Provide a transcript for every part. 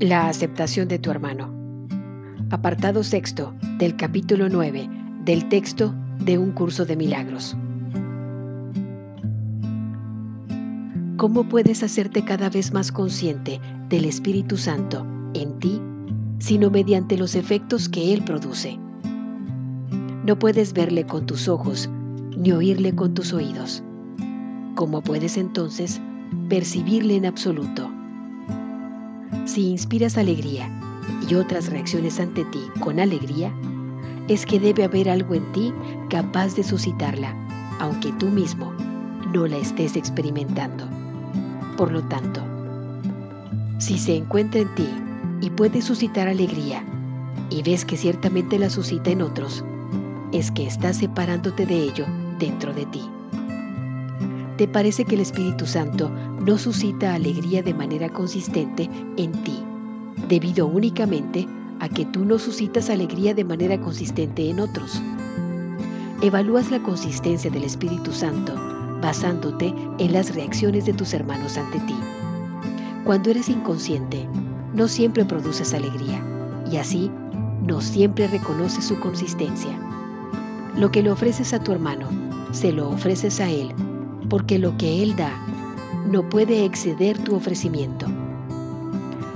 La aceptación de tu hermano. Apartado sexto del capítulo 9 del texto de un curso de milagros. ¿Cómo puedes hacerte cada vez más consciente del Espíritu Santo en ti, sino mediante los efectos que Él produce? No puedes verle con tus ojos ni oírle con tus oídos. ¿Cómo puedes entonces percibirle en absoluto? Si inspiras alegría y otras reacciones ante ti con alegría, es que debe haber algo en ti capaz de suscitarla, aunque tú mismo no la estés experimentando. Por lo tanto, si se encuentra en ti y puede suscitar alegría, y ves que ciertamente la suscita en otros, es que estás separándote de ello dentro de ti. ¿Te parece que el Espíritu Santo no suscita alegría de manera consistente en ti, debido únicamente a que tú no suscitas alegría de manera consistente en otros? Evalúas la consistencia del Espíritu Santo basándote en las reacciones de tus hermanos ante ti. Cuando eres inconsciente, no siempre produces alegría y así no siempre reconoces su consistencia. Lo que le ofreces a tu hermano, se lo ofreces a él porque lo que Él da no puede exceder tu ofrecimiento.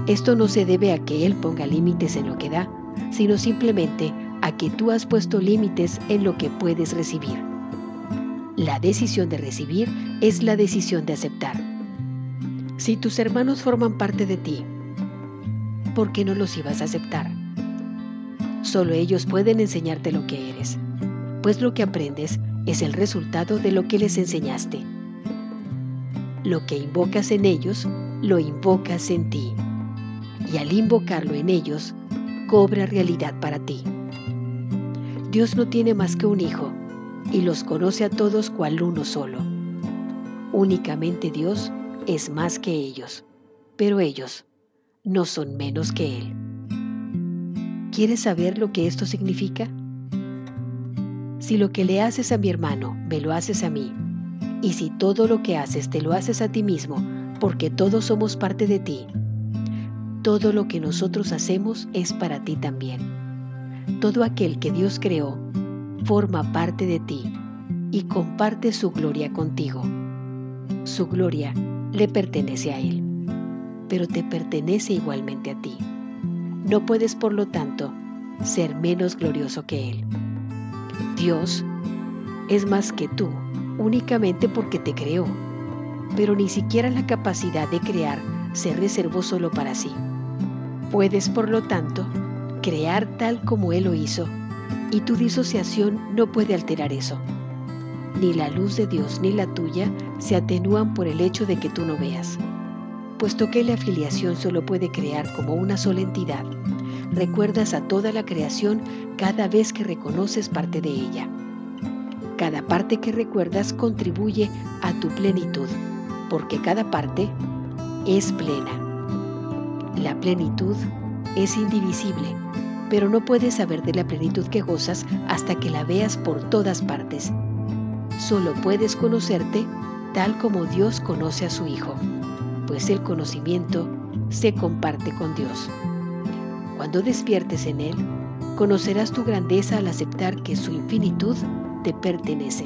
Esto no se debe a que Él ponga límites en lo que da, sino simplemente a que tú has puesto límites en lo que puedes recibir. La decisión de recibir es la decisión de aceptar. Si tus hermanos forman parte de ti, ¿por qué no los ibas a aceptar? Solo ellos pueden enseñarte lo que eres, pues lo que aprendes es el resultado de lo que les enseñaste. Lo que invocas en ellos, lo invocas en ti. Y al invocarlo en ellos, cobra realidad para ti. Dios no tiene más que un hijo, y los conoce a todos cual uno solo. Únicamente Dios es más que ellos, pero ellos no son menos que Él. ¿Quieres saber lo que esto significa? Si lo que le haces a mi hermano me lo haces a mí, y si todo lo que haces te lo haces a ti mismo, porque todos somos parte de ti, todo lo que nosotros hacemos es para ti también. Todo aquel que Dios creó forma parte de ti y comparte su gloria contigo. Su gloria le pertenece a Él, pero te pertenece igualmente a ti. No puedes, por lo tanto, ser menos glorioso que Él. Dios es más que tú, únicamente porque te creó, pero ni siquiera la capacidad de crear se reservó solo para sí. Puedes, por lo tanto, crear tal como Él lo hizo, y tu disociación no puede alterar eso. Ni la luz de Dios ni la tuya se atenúan por el hecho de que tú no veas. Puesto que la afiliación solo puede crear como una sola entidad, recuerdas a toda la creación cada vez que reconoces parte de ella. Cada parte que recuerdas contribuye a tu plenitud, porque cada parte es plena. La plenitud es indivisible, pero no puedes saber de la plenitud que gozas hasta que la veas por todas partes. Solo puedes conocerte tal como Dios conoce a su Hijo, pues el conocimiento se comparte con Dios. Cuando despiertes en Él, conocerás tu grandeza al aceptar que su infinitud te pertenece.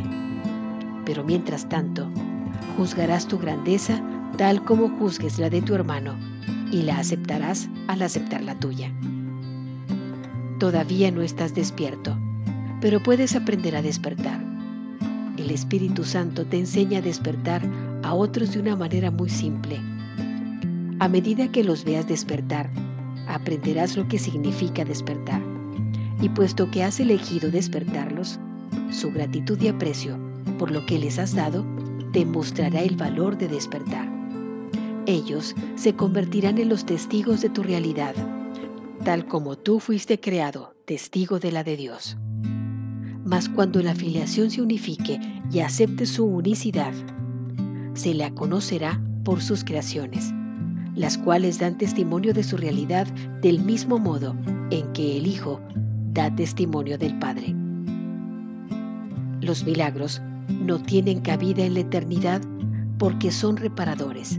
Pero mientras tanto, juzgarás tu grandeza tal como juzgues la de tu hermano y la aceptarás al aceptar la tuya. Todavía no estás despierto, pero puedes aprender a despertar. El Espíritu Santo te enseña a despertar a otros de una manera muy simple. A medida que los veas despertar, aprenderás lo que significa despertar. Y puesto que has elegido despertarlos, su gratitud y aprecio por lo que les has dado te mostrará el valor de despertar. Ellos se convertirán en los testigos de tu realidad, tal como tú fuiste creado testigo de la de Dios. Mas cuando la afiliación se unifique y acepte su unicidad, se la conocerá por sus creaciones las cuales dan testimonio de su realidad del mismo modo en que el Hijo da testimonio del Padre. Los milagros no tienen cabida en la eternidad porque son reparadores.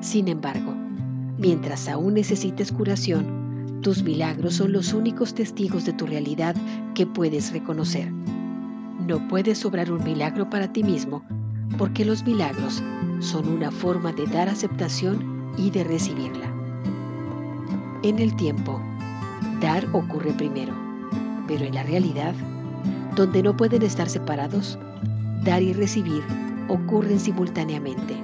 Sin embargo, Mientras aún necesites curación, tus milagros son los únicos testigos de tu realidad que puedes reconocer. No puedes obrar un milagro para ti mismo porque los milagros son una forma de dar aceptación y de recibirla. En el tiempo, dar ocurre primero, pero en la realidad, donde no pueden estar separados, dar y recibir ocurren simultáneamente.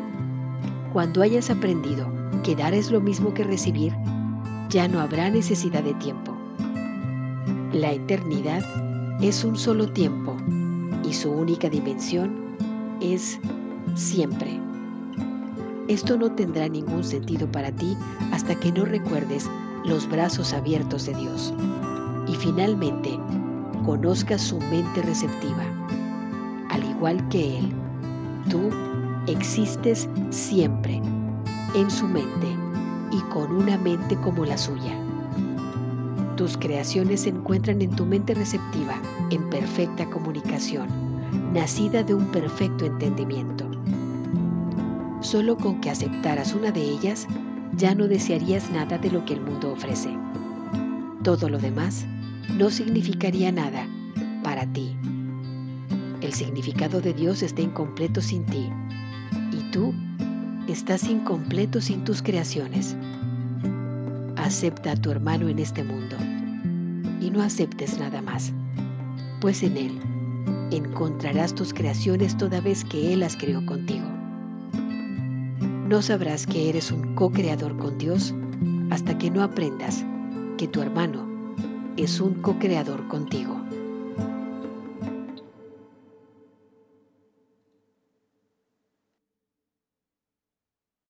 Cuando hayas aprendido que dar es lo mismo que recibir, ya no habrá necesidad de tiempo. La eternidad es un solo tiempo y su única dimensión es siempre. Esto no tendrá ningún sentido para ti hasta que no recuerdes los brazos abiertos de Dios y finalmente conozcas su mente receptiva. Al igual que Él, tú existes siempre en su mente y con una mente como la suya. Tus creaciones se encuentran en tu mente receptiva, en perfecta comunicación, nacida de un perfecto entendimiento. Solo con que aceptaras una de ellas, ya no desearías nada de lo que el mundo ofrece. Todo lo demás no significaría nada para ti. El significado de Dios está incompleto sin ti y tú estás incompleto sin tus creaciones. Acepta a tu hermano en este mundo y no aceptes nada más, pues en él encontrarás tus creaciones toda vez que Él las creó contigo. No sabrás que eres un co-creador con Dios hasta que no aprendas que tu hermano es un co-creador contigo.